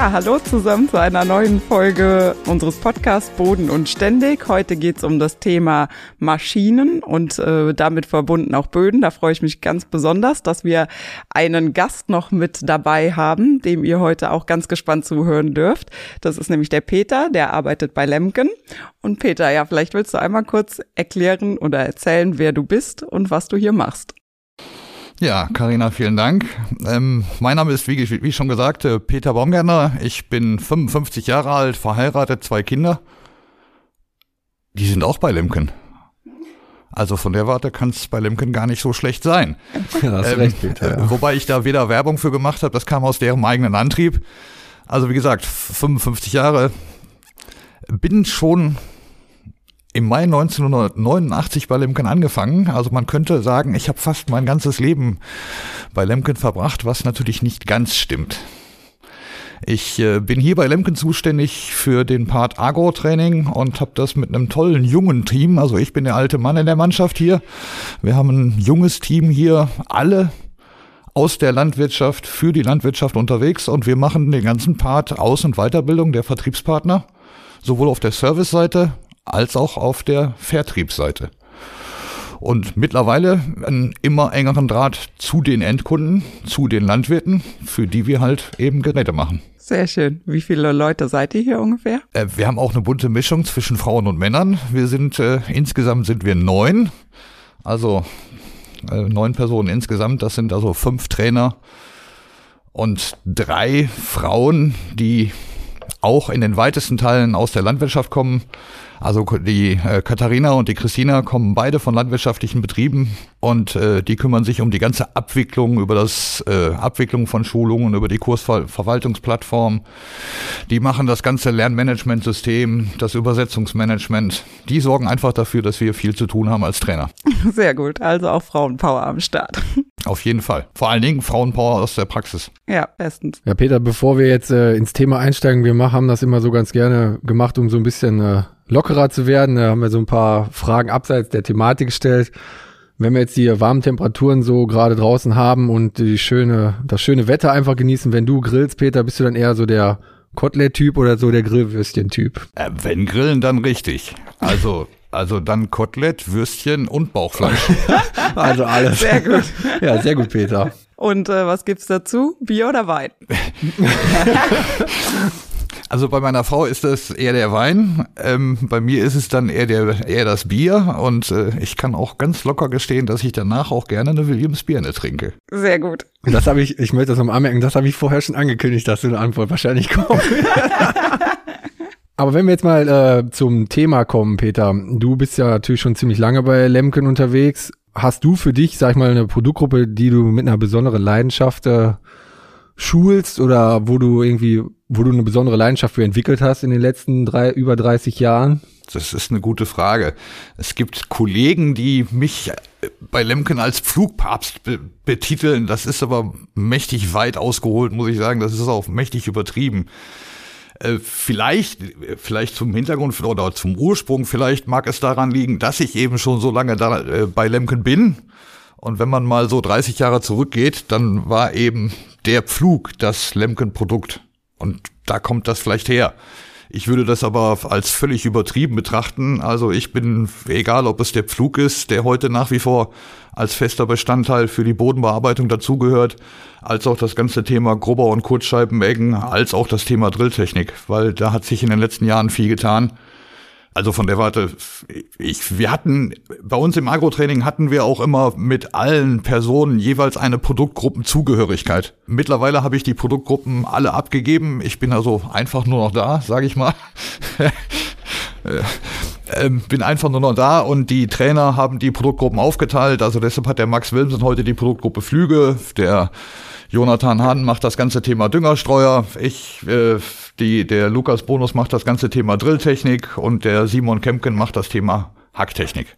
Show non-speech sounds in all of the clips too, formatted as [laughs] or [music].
Ja, hallo zusammen zu einer neuen Folge unseres Podcasts Boden und Ständig. Heute geht's um das Thema Maschinen und äh, damit verbunden auch Böden. Da freue ich mich ganz besonders, dass wir einen Gast noch mit dabei haben, dem ihr heute auch ganz gespannt zuhören dürft. Das ist nämlich der Peter, der arbeitet bei Lemken. Und Peter, ja, vielleicht willst du einmal kurz erklären oder erzählen, wer du bist und was du hier machst. Ja, Karina, vielen Dank. Ähm, mein Name ist, wie, wie schon gesagt, äh, Peter Baumgärtner. Ich bin 55 Jahre alt, verheiratet, zwei Kinder. Die sind auch bei Lemken. Also von der Warte kann es bei Lemken gar nicht so schlecht sein. Ja, hast ähm, recht, Peter. Ja. Wobei ich da weder Werbung für gemacht habe, das kam aus deren eigenen Antrieb. Also wie gesagt, 55 Jahre, bin schon im Mai 1989 bei Lemken angefangen. Also man könnte sagen, ich habe fast mein ganzes Leben bei Lemken verbracht, was natürlich nicht ganz stimmt. Ich äh, bin hier bei Lemken zuständig für den Part Agro-Training und habe das mit einem tollen jungen Team. Also ich bin der alte Mann in der Mannschaft hier. Wir haben ein junges Team hier, alle aus der Landwirtschaft für die Landwirtschaft unterwegs und wir machen den ganzen Part Aus- und Weiterbildung der Vertriebspartner, sowohl auf der Service-Seite als auch auf der Vertriebsseite. Und mittlerweile einen immer engeren Draht zu den Endkunden, zu den Landwirten, für die wir halt eben Geräte machen. Sehr schön. Wie viele Leute seid ihr hier ungefähr? Äh, wir haben auch eine bunte Mischung zwischen Frauen und Männern. Wir sind, äh, insgesamt sind wir neun. Also äh, neun Personen insgesamt. Das sind also fünf Trainer und drei Frauen, die auch in den weitesten Teilen aus der Landwirtschaft kommen. Also die äh, Katharina und die Christina kommen beide von landwirtschaftlichen Betrieben und äh, die kümmern sich um die ganze Abwicklung, über das äh, Abwicklung von Schulungen, über die Kursverwaltungsplattform. Die machen das ganze Lernmanagementsystem, das Übersetzungsmanagement. Die sorgen einfach dafür, dass wir viel zu tun haben als Trainer. [laughs] Sehr gut, also auch Frauenpower am Start. [laughs] Auf jeden Fall. Vor allen Dingen Frauenpower aus der Praxis. Ja, bestens. Ja, Peter, bevor wir jetzt äh, ins Thema einsteigen, wir machen, haben das immer so ganz gerne gemacht, um so ein bisschen äh, lockerer zu werden. Da haben wir so ein paar Fragen abseits der Thematik gestellt. Wenn wir jetzt die warmen Temperaturen so gerade draußen haben und die schöne, das schöne Wetter einfach genießen, wenn du grillst, Peter, bist du dann eher so der Kotelett-Typ oder so der Grillwürstchen-Typ? Äh, wenn grillen, dann richtig. Also also dann Kotelett, Würstchen und Bauchfleisch. [laughs] also alles. Sehr gut. [laughs] Ja, sehr gut, Peter. Und äh, was gibt's dazu? Bier oder Wein? [laughs] Also bei meiner Frau ist das eher der Wein, ähm, bei mir ist es dann eher, der, eher das Bier und äh, ich kann auch ganz locker gestehen, dass ich danach auch gerne eine Williams Birne trinke. Sehr gut. Das habe ich, ich möchte das nochmal anmerken, das habe ich vorher schon angekündigt, dass so eine Antwort wahrscheinlich kommt. [laughs] Aber wenn wir jetzt mal äh, zum Thema kommen, Peter, du bist ja natürlich schon ziemlich lange bei Lemken unterwegs. Hast du für dich, sag ich mal, eine Produktgruppe, die du mit einer besonderen Leidenschaft äh, schulst oder wo du irgendwie, wo du eine besondere Leidenschaft für entwickelt hast in den letzten drei, über 30 Jahren? Das ist eine gute Frage. Es gibt Kollegen, die mich bei Lemken als Flugpapst be betiteln. Das ist aber mächtig weit ausgeholt, muss ich sagen. Das ist auch mächtig übertrieben. Äh, vielleicht, vielleicht zum Hintergrund oder zum Ursprung, vielleicht mag es daran liegen, dass ich eben schon so lange da, äh, bei Lemken bin. Und wenn man mal so 30 Jahre zurückgeht, dann war eben der Pflug das Lemken-Produkt. Und da kommt das vielleicht her. Ich würde das aber als völlig übertrieben betrachten. Also ich bin, egal ob es der Pflug ist, der heute nach wie vor als fester Bestandteil für die Bodenbearbeitung dazugehört, als auch das ganze Thema Grubber- und Kurzscheibeneggen, als auch das Thema Drilltechnik, weil da hat sich in den letzten Jahren viel getan. Also von der Warte, ich, wir hatten, bei uns im Agro-Training hatten wir auch immer mit allen Personen jeweils eine Produktgruppenzugehörigkeit. Mittlerweile habe ich die Produktgruppen alle abgegeben. Ich bin also einfach nur noch da, sage ich mal. [laughs] ähm, bin einfach nur noch da und die Trainer haben die Produktgruppen aufgeteilt. Also deshalb hat der Max Wilmsen heute die Produktgruppe Flüge, der Jonathan Hahn macht das ganze Thema Düngerstreuer, ich, äh, die, der Lukas Bonus macht das ganze Thema Drilltechnik und der Simon Kempken macht das Thema Hacktechnik.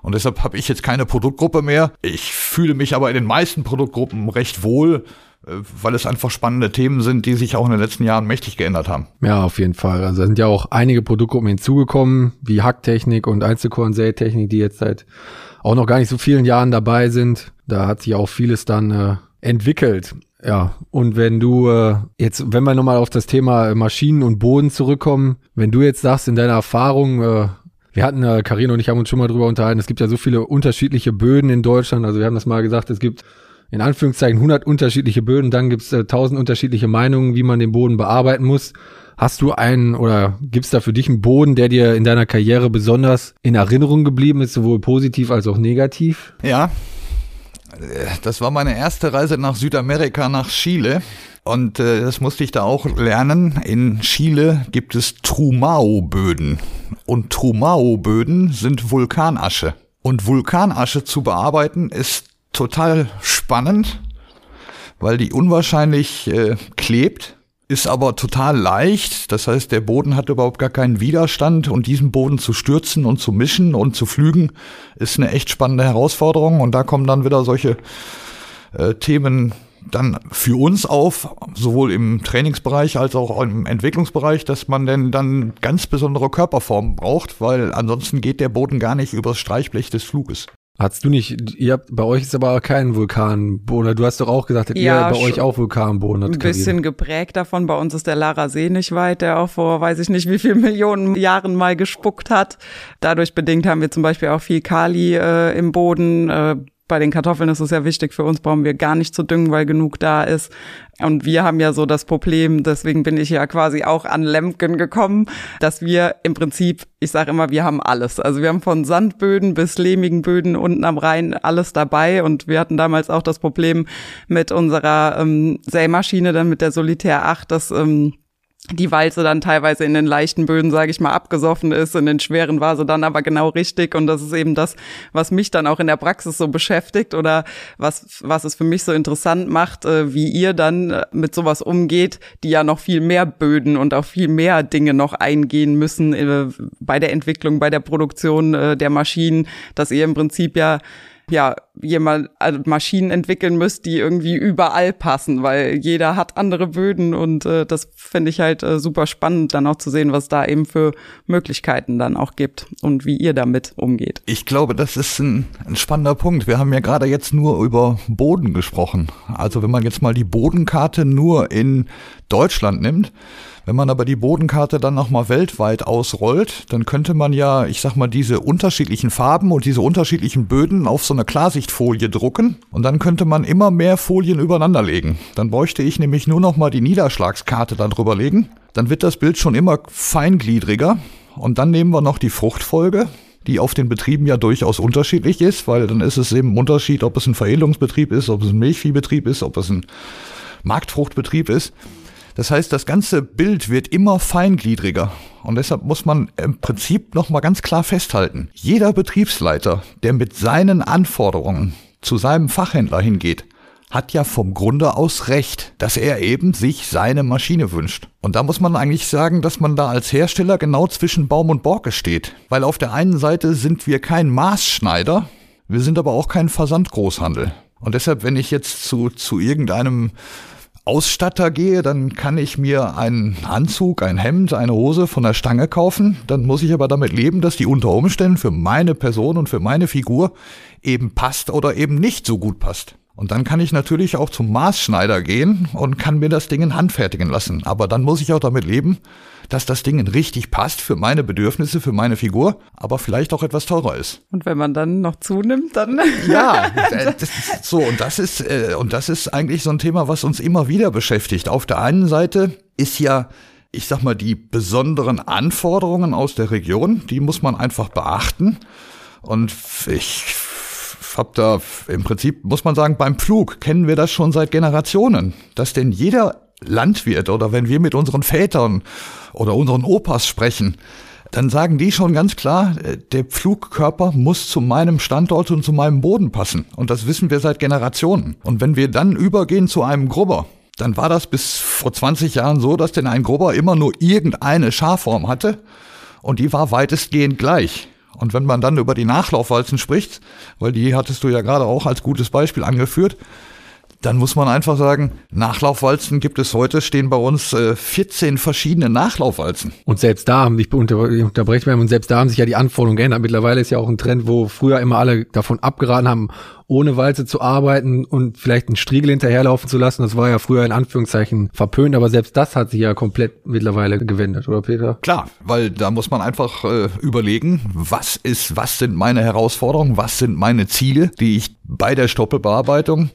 Und deshalb habe ich jetzt keine Produktgruppe mehr. Ich fühle mich aber in den meisten Produktgruppen recht wohl, äh, weil es einfach spannende Themen sind, die sich auch in den letzten Jahren mächtig geändert haben. Ja, auf jeden Fall. Also da sind ja auch einige Produktgruppen hinzugekommen, wie Hacktechnik und Einzelkorn-Sätechnik, die jetzt seit auch noch gar nicht so vielen Jahren dabei sind. Da hat sich auch vieles dann äh, entwickelt. Ja, und wenn du äh, jetzt, wenn wir nochmal auf das Thema Maschinen und Boden zurückkommen, wenn du jetzt sagst in deiner Erfahrung, äh, wir hatten, äh, Karin und ich haben uns schon mal drüber unterhalten, es gibt ja so viele unterschiedliche Böden in Deutschland, also wir haben das mal gesagt, es gibt in Anführungszeichen 100 unterschiedliche Böden, dann gibt es äh, 1000 unterschiedliche Meinungen, wie man den Boden bearbeiten muss. Hast du einen oder gibt es da für dich einen Boden, der dir in deiner Karriere besonders in Erinnerung geblieben ist, sowohl positiv als auch negativ? Ja, das war meine erste Reise nach Südamerika, nach Chile. Und äh, das musste ich da auch lernen. In Chile gibt es Trumao-Böden. Und Trumao-Böden sind Vulkanasche. Und Vulkanasche zu bearbeiten ist total spannend, weil die unwahrscheinlich äh, klebt ist aber total leicht. Das heißt, der Boden hat überhaupt gar keinen Widerstand und diesen Boden zu stürzen und zu mischen und zu flügen ist eine echt spannende Herausforderung. Und da kommen dann wieder solche äh, Themen dann für uns auf, sowohl im Trainingsbereich als auch im Entwicklungsbereich, dass man denn dann ganz besondere Körperformen braucht, weil ansonsten geht der Boden gar nicht übers Streichblech des Fluges. Hast du nicht, ihr habt, bei euch ist aber kein Vulkanboden. Du hast doch auch gesagt, dass ja, ihr bei euch auch Vulkanboden habt. Ein bisschen geprägt davon. Bei uns ist der Lara See nicht weit, der auch vor weiß ich nicht wie viel Millionen Jahren mal gespuckt hat. Dadurch bedingt haben wir zum Beispiel auch viel Kali äh, im Boden. Äh, bei den Kartoffeln ist es ja wichtig, für uns brauchen wir gar nicht zu düngen, weil genug da ist. Und wir haben ja so das Problem, deswegen bin ich ja quasi auch an Lemken gekommen, dass wir im Prinzip, ich sage immer, wir haben alles. Also wir haben von Sandböden bis lehmigen Böden unten am Rhein alles dabei. Und wir hatten damals auch das Problem mit unserer ähm, Sämaschine, dann mit der Solitär 8, dass ähm, die Walze dann teilweise in den leichten Böden, sage ich mal, abgesoffen ist, in den schweren war sie dann aber genau richtig. Und das ist eben das, was mich dann auch in der Praxis so beschäftigt oder was, was es für mich so interessant macht, äh, wie ihr dann äh, mit sowas umgeht, die ja noch viel mehr Böden und auch viel mehr Dinge noch eingehen müssen äh, bei der Entwicklung, bei der Produktion der Maschinen, dass ihr im Prinzip ja ja, jemand also Maschinen entwickeln müsst, die irgendwie überall passen, weil jeder hat andere Böden und äh, das finde ich halt äh, super spannend, dann auch zu sehen, was da eben für Möglichkeiten dann auch gibt und wie ihr damit umgeht. Ich glaube, das ist ein, ein spannender Punkt. Wir haben ja gerade jetzt nur über Boden gesprochen. Also wenn man jetzt mal die Bodenkarte nur in Deutschland nimmt, wenn man aber die Bodenkarte dann nochmal weltweit ausrollt, dann könnte man ja, ich sag mal, diese unterschiedlichen Farben und diese unterschiedlichen Böden auf so eine Klarsichtfolie drucken und dann könnte man immer mehr Folien übereinander legen. Dann bräuchte ich nämlich nur nochmal die Niederschlagskarte dann drüber legen. Dann wird das Bild schon immer feingliedriger und dann nehmen wir noch die Fruchtfolge die auf den Betrieben ja durchaus unterschiedlich ist, weil dann ist es eben ein Unterschied, ob es ein Veredelungsbetrieb ist, ob es ein Milchviehbetrieb ist, ob es ein Marktfruchtbetrieb ist. Das heißt, das ganze Bild wird immer feingliedriger. Und deshalb muss man im Prinzip nochmal ganz klar festhalten. Jeder Betriebsleiter, der mit seinen Anforderungen zu seinem Fachhändler hingeht, hat ja vom Grunde aus recht, dass er eben sich seine Maschine wünscht. Und da muss man eigentlich sagen, dass man da als Hersteller genau zwischen Baum und Borke steht. Weil auf der einen Seite sind wir kein Maßschneider, wir sind aber auch kein Versandgroßhandel. Und deshalb, wenn ich jetzt zu, zu irgendeinem Ausstatter gehe, dann kann ich mir einen Anzug, ein Hemd, eine Hose von der Stange kaufen. Dann muss ich aber damit leben, dass die unter Umständen für meine Person und für meine Figur eben passt oder eben nicht so gut passt. Und dann kann ich natürlich auch zum Maßschneider gehen und kann mir das Ding handfertigen lassen. Aber dann muss ich auch damit leben, dass das Ding richtig passt für meine Bedürfnisse, für meine Figur, aber vielleicht auch etwas teurer ist. Und wenn man dann noch zunimmt, dann ja, [laughs] das, so und das ist äh, und das ist eigentlich so ein Thema, was uns immer wieder beschäftigt. Auf der einen Seite ist ja ich sag mal, die besonderen Anforderungen aus der Region, die muss man einfach beachten. Und ich habe da im Prinzip, muss man sagen, beim Pflug kennen wir das schon seit Generationen, dass denn jeder Landwirt oder wenn wir mit unseren Vätern oder unseren Opas sprechen, dann sagen die schon ganz klar, äh, der Pflugkörper muss zu meinem Standort und zu meinem Boden passen. Und das wissen wir seit Generationen. Und wenn wir dann übergehen zu einem Grubber, dann war das bis vor 20 Jahren so, dass denn ein Grubber immer nur irgendeine Scharform hatte und die war weitestgehend gleich. Und wenn man dann über die Nachlaufwalzen spricht, weil die hattest du ja gerade auch als gutes Beispiel angeführt, dann muss man einfach sagen, Nachlaufwalzen gibt es heute, stehen bei uns äh, 14 verschiedene Nachlaufwalzen. Und selbst da haben, ich unter, unterbreche mal, und selbst da haben sich ja die Anforderungen geändert. Mittlerweile ist ja auch ein Trend, wo früher immer alle davon abgeraten haben, ohne Walze zu arbeiten und vielleicht einen Striegel hinterherlaufen zu lassen. Das war ja früher in Anführungszeichen verpönt, aber selbst das hat sich ja komplett mittlerweile gewendet, oder Peter? Klar, weil da muss man einfach äh, überlegen, was ist, was sind meine Herausforderungen, was sind meine Ziele, die ich bei der Stoppelbearbeitung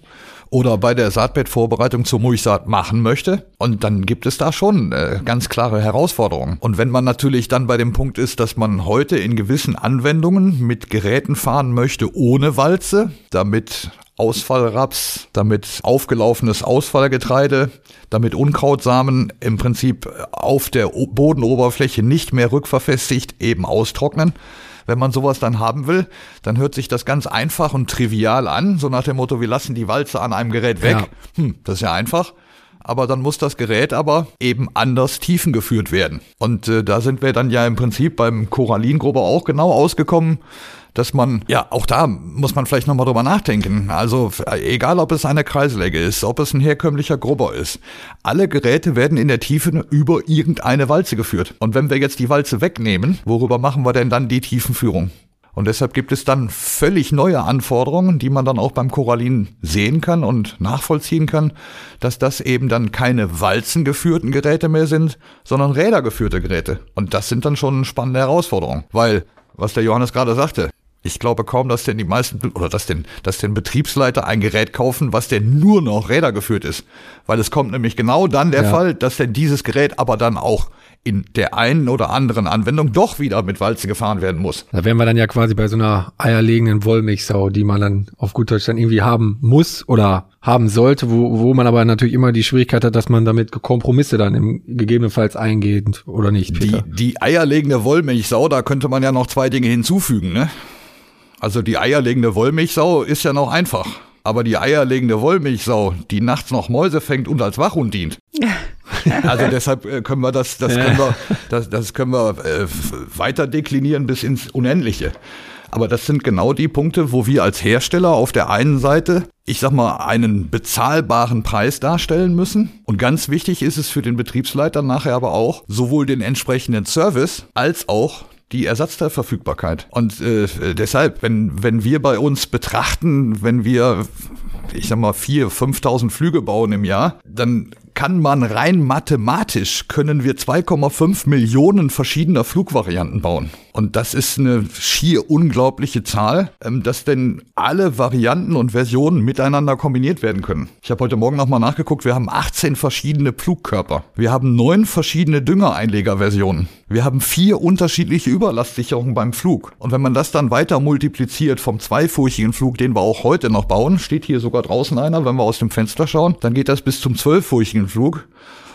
oder bei der Saatbettvorbereitung zur Mulchsaat machen möchte. Und dann gibt es da schon äh, ganz klare Herausforderungen. Und wenn man natürlich dann bei dem Punkt ist, dass man heute in gewissen Anwendungen mit Geräten fahren möchte ohne Walze, damit Ausfallraps, damit aufgelaufenes Ausfallgetreide, damit Unkrautsamen im Prinzip auf der Bodenoberfläche nicht mehr rückverfestigt eben austrocknen, wenn man sowas dann haben will, dann hört sich das ganz einfach und trivial an, so nach dem Motto, wir lassen die Walze an einem Gerät weg. Ja. Hm, das ist ja einfach aber dann muss das Gerät aber eben anders tiefengeführt werden. Und äh, da sind wir dann ja im Prinzip beim Corallingruber auch genau ausgekommen dass man, ja, auch da muss man vielleicht nochmal drüber nachdenken. Also egal, ob es eine Kreislegge ist, ob es ein herkömmlicher Grubber ist, alle Geräte werden in der Tiefe über irgendeine Walze geführt. Und wenn wir jetzt die Walze wegnehmen, worüber machen wir denn dann die Tiefenführung? Und deshalb gibt es dann völlig neue Anforderungen, die man dann auch beim Corallin sehen kann und nachvollziehen kann, dass das eben dann keine walzengeführten Geräte mehr sind, sondern rädergeführte Geräte. Und das sind dann schon spannende Herausforderungen, weil was der Johannes gerade sagte. Ich glaube kaum, dass denn die meisten oder dass denn, dass denn Betriebsleiter ein Gerät kaufen, was denn nur noch Räder geführt ist. Weil es kommt nämlich genau dann der ja. Fall, dass denn dieses Gerät aber dann auch in der einen oder anderen Anwendung doch wieder mit Walze gefahren werden muss. Da wären wir dann ja quasi bei so einer eierlegenden Wollmilchsau, die man dann auf gut Deutsch dann irgendwie haben muss oder haben sollte, wo, wo man aber natürlich immer die Schwierigkeit hat, dass man damit Kompromisse dann im, gegebenenfalls eingeht oder nicht. Peter. Die, die eierlegende Wollmilchsau, da könnte man ja noch zwei Dinge hinzufügen, ne? Also die eierlegende Wollmilchsau ist ja noch einfach. Aber die eierlegende Wollmilchsau, die nachts noch Mäuse fängt und als Wachhund dient. [laughs] Also deshalb äh, können wir das, das können wir, das, das können wir äh, weiter deklinieren bis ins Unendliche. Aber das sind genau die Punkte, wo wir als Hersteller auf der einen Seite, ich sag mal, einen bezahlbaren Preis darstellen müssen. Und ganz wichtig ist es für den Betriebsleiter nachher aber auch, sowohl den entsprechenden Service als auch die Ersatzteilverfügbarkeit. Und äh, deshalb, wenn, wenn wir bei uns betrachten, wenn wir, ich sag mal, vier, 5.000 Flüge bauen im Jahr, dann kann man rein mathematisch, können wir 2,5 Millionen verschiedener Flugvarianten bauen. Und das ist eine schier unglaubliche Zahl, ähm, dass denn alle Varianten und Versionen miteinander kombiniert werden können. Ich habe heute Morgen nochmal nachgeguckt, wir haben 18 verschiedene Flugkörper. Wir haben neun verschiedene Düngereinlegerversionen. Wir haben vier unterschiedliche Überlastsicherungen beim Flug. Und wenn man das dann weiter multipliziert vom zweifurchigen Flug, den wir auch heute noch bauen, steht hier sogar draußen einer, wenn wir aus dem Fenster schauen, dann geht das bis zum zwölffurchigen Flug.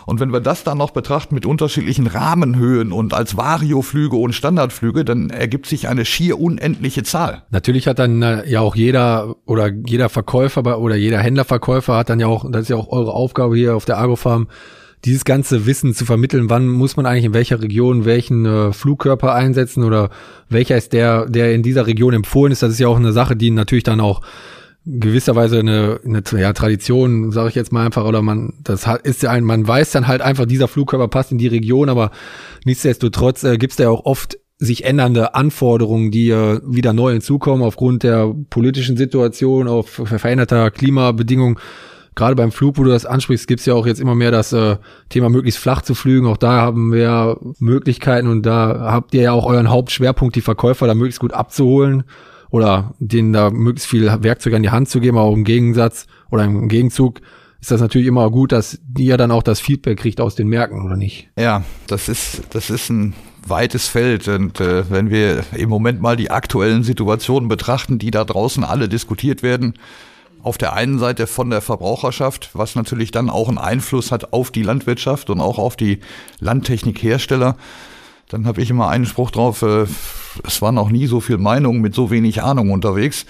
Und wenn wir das dann noch betrachten mit unterschiedlichen Rahmenhöhen und als Varioflüge und Standardflüge, dann ergibt sich eine schier unendliche Zahl. Natürlich hat dann äh, ja auch jeder oder jeder Verkäufer oder jeder Händlerverkäufer hat dann ja auch, das ist ja auch eure Aufgabe hier auf der Agrofarm, dieses ganze Wissen zu vermitteln, wann muss man eigentlich in welcher Region welchen äh, Flugkörper einsetzen oder welcher ist der, der in dieser Region empfohlen ist. Das ist ja auch eine Sache, die natürlich dann auch gewisserweise eine, eine ja, Tradition, sage ich jetzt mal einfach, oder man, das ist ja ein, man weiß dann halt einfach, dieser Flugkörper passt in die Region, aber nichtsdestotrotz äh, gibt es ja auch oft sich ändernde Anforderungen, die äh, wieder neu hinzukommen aufgrund der politischen Situation, auf veränderter Klimabedingungen. Gerade beim Flug, wo du das ansprichst, gibt's ja auch jetzt immer mehr das äh, Thema möglichst flach zu flügen. Auch da haben wir Möglichkeiten und da habt ihr ja auch euren Hauptschwerpunkt, die Verkäufer da möglichst gut abzuholen oder denen da möglichst viel Werkzeug an die Hand zu geben, aber im Gegensatz oder im Gegenzug ist das natürlich immer gut, dass ihr dann auch das Feedback kriegt aus den Märkten, oder nicht? Ja, das ist, das ist ein weites Feld. Und äh, wenn wir im Moment mal die aktuellen Situationen betrachten, die da draußen alle diskutiert werden, auf der einen Seite von der Verbraucherschaft, was natürlich dann auch einen Einfluss hat auf die Landwirtschaft und auch auf die Landtechnikhersteller, dann habe ich immer einen Spruch drauf, äh, es war noch nie so viel Meinung mit so wenig Ahnung unterwegs.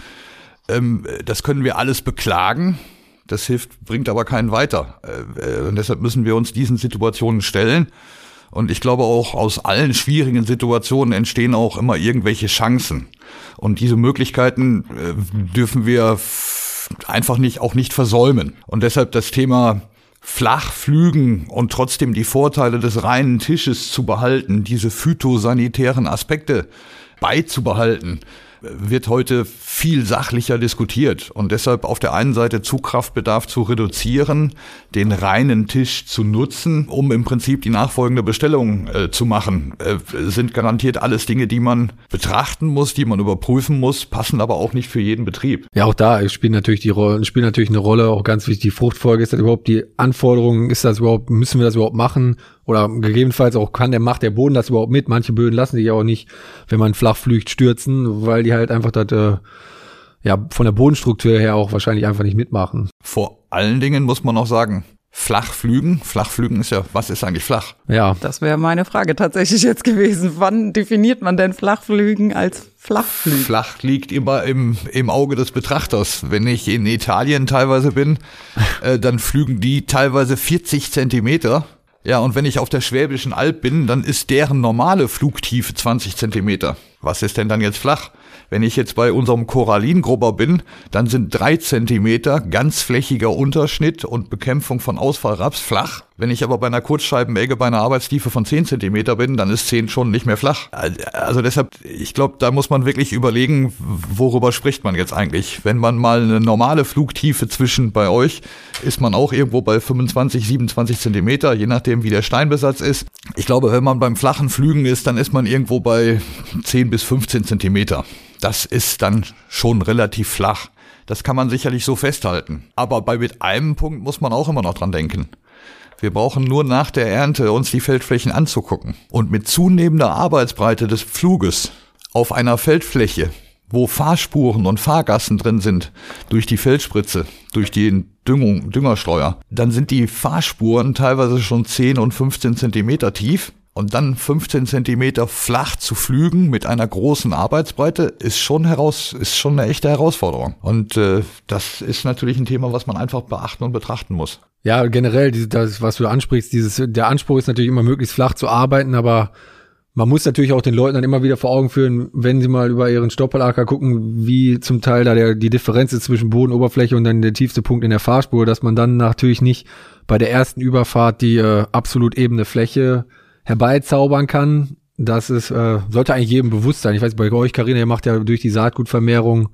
Ähm, das können wir alles beklagen. Das hilft, bringt aber keinen weiter. Äh, und deshalb müssen wir uns diesen Situationen stellen. Und ich glaube auch aus allen schwierigen Situationen entstehen auch immer irgendwelche Chancen. Und diese Möglichkeiten äh, dürfen wir einfach nicht, auch nicht versäumen. Und deshalb das Thema flach flügen und trotzdem die Vorteile des reinen Tisches zu behalten, diese phytosanitären Aspekte beizubehalten, wird heute viel sachlicher diskutiert und deshalb auf der einen Seite Zugkraftbedarf zu reduzieren, den reinen Tisch zu nutzen, um im Prinzip die nachfolgende Bestellung äh, zu machen, äh, sind garantiert alles Dinge, die man betrachten muss, die man überprüfen muss, passen aber auch nicht für jeden Betrieb. Ja, auch da spielt natürlich die Rolle, spielt natürlich eine Rolle, auch ganz wichtig, die Fruchtfolge, ist das überhaupt die Anforderungen, ist das überhaupt, müssen wir das überhaupt machen? Oder gegebenenfalls auch kann der, macht der Boden das überhaupt mit? Manche Böden lassen sich auch nicht, wenn man flach flügt, stürzen, weil die halt einfach das, äh, ja, von der Bodenstruktur her auch wahrscheinlich einfach nicht mitmachen. Vor allen Dingen muss man auch sagen, Flachflügen. Flachflügen ist ja, was ist eigentlich flach? Ja. Das wäre meine Frage tatsächlich jetzt gewesen. Wann definiert man denn Flachflügen als Flachflügen? Flach liegt immer im, im Auge des Betrachters. Wenn ich in Italien teilweise bin, äh, dann flügen die teilweise 40 Zentimeter ja, und wenn ich auf der Schwäbischen Alb bin, dann ist deren normale Flugtiefe 20 Zentimeter. Was ist denn dann jetzt flach? Wenn ich jetzt bei unserem Korallingrubber bin, dann sind drei Zentimeter ganzflächiger Unterschnitt und Bekämpfung von Ausfallraps flach. Wenn ich aber bei einer Kurzscheibenegge bei einer Arbeitstiefe von 10 Zentimeter bin, dann ist 10 schon nicht mehr flach. Also deshalb, ich glaube, da muss man wirklich überlegen, worüber spricht man jetzt eigentlich. Wenn man mal eine normale Flugtiefe zwischen bei euch, ist man auch irgendwo bei 25, 27 Zentimeter, je nachdem wie der Steinbesatz ist. Ich glaube, wenn man beim flachen Flügen ist, dann ist man irgendwo bei 10 bis 15 Zentimeter. Das ist dann schon relativ flach. Das kann man sicherlich so festhalten. Aber bei mit einem Punkt muss man auch immer noch dran denken. Wir brauchen nur nach der Ernte uns die Feldflächen anzugucken. Und mit zunehmender Arbeitsbreite des Pfluges auf einer Feldfläche, wo Fahrspuren und Fahrgassen drin sind, durch die Feldspritze, durch die Düngung, Düngersteuer, dann sind die Fahrspuren teilweise schon 10 und 15 Zentimeter tief. Und dann 15 Zentimeter flach zu flügen mit einer großen Arbeitsbreite ist schon heraus, ist schon eine echte Herausforderung. Und äh, das ist natürlich ein Thema, was man einfach beachten und betrachten muss. Ja, generell, das, was du ansprichst, dieses, der Anspruch ist natürlich immer möglichst flach zu arbeiten, aber man muss natürlich auch den Leuten dann immer wieder vor Augen führen, wenn sie mal über ihren Stoppelacker gucken, wie zum Teil da der, die Differenz ist zwischen Bodenoberfläche und dann der tiefste Punkt in der Fahrspur, dass man dann natürlich nicht bei der ersten Überfahrt die äh, absolut ebene Fläche herbeizaubern kann. Das ist, äh, sollte eigentlich jedem bewusst sein. Ich weiß, bei euch, Karina, ihr macht ja durch die Saatgutvermehrung,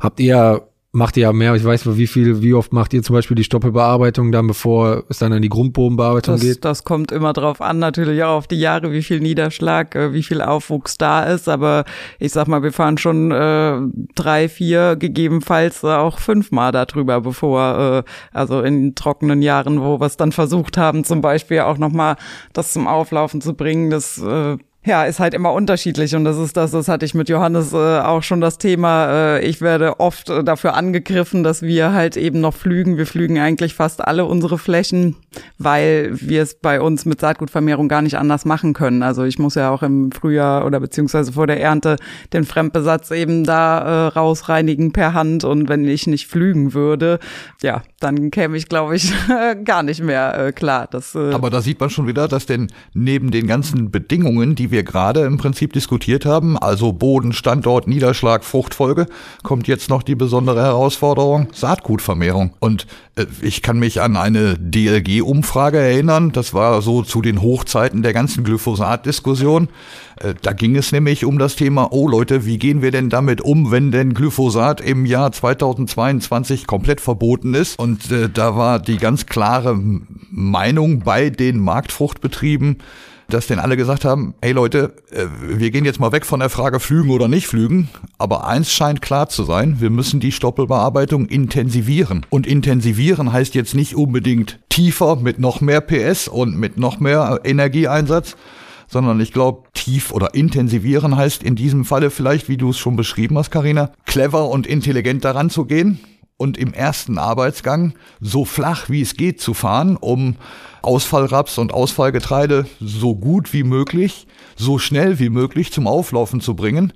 habt ihr macht ihr ja mehr. Ich weiß, wie viel, wie oft macht ihr zum Beispiel die Stoppelbearbeitung dann, bevor es dann an die Grundbodenbearbeitung das, geht? Das kommt immer drauf an, natürlich auch auf die Jahre, wie viel Niederschlag, äh, wie viel Aufwuchs da ist. Aber ich sag mal, wir fahren schon äh, drei, vier, gegebenenfalls auch fünfmal darüber, bevor, äh, also in trockenen Jahren, wo wir es dann versucht haben, zum Beispiel auch nochmal das zum Auflaufen zu bringen, das äh, ja, ist halt immer unterschiedlich und das ist das, das hatte ich mit Johannes äh, auch schon das Thema. Äh, ich werde oft äh, dafür angegriffen, dass wir halt eben noch flügen. Wir flügen eigentlich fast alle unsere Flächen, weil wir es bei uns mit Saatgutvermehrung gar nicht anders machen können. Also ich muss ja auch im Frühjahr oder beziehungsweise vor der Ernte den Fremdbesatz eben da äh, rausreinigen per Hand und wenn ich nicht flügen würde, ja, dann käme ich, glaube ich, [laughs] gar nicht mehr äh, klar. Das, äh Aber da sieht man schon wieder, dass denn neben den ganzen Bedingungen, die wir wir gerade im Prinzip diskutiert haben, also Boden, Standort, Niederschlag, Fruchtfolge, kommt jetzt noch die besondere Herausforderung Saatgutvermehrung. Und äh, ich kann mich an eine DLG-Umfrage erinnern, das war so zu den Hochzeiten der ganzen Glyphosat-Diskussion. Äh, da ging es nämlich um das Thema, oh Leute, wie gehen wir denn damit um, wenn denn Glyphosat im Jahr 2022 komplett verboten ist? Und äh, da war die ganz klare Meinung bei den Marktfruchtbetrieben, dass denn alle gesagt haben, hey Leute, äh, wir gehen jetzt mal weg von der Frage Flügen oder nicht Flügen, aber eins scheint klar zu sein, wir müssen die Stoppelbearbeitung intensivieren. Und intensivieren heißt jetzt nicht unbedingt tiefer mit noch mehr PS und mit noch mehr Energieeinsatz, sondern ich glaube, tief oder intensivieren heißt in diesem Falle vielleicht, wie du es schon beschrieben hast, Karina, clever und intelligent daran zu gehen und im ersten Arbeitsgang so flach wie es geht zu fahren, um Ausfallraps und Ausfallgetreide so gut wie möglich, so schnell wie möglich zum Auflaufen zu bringen.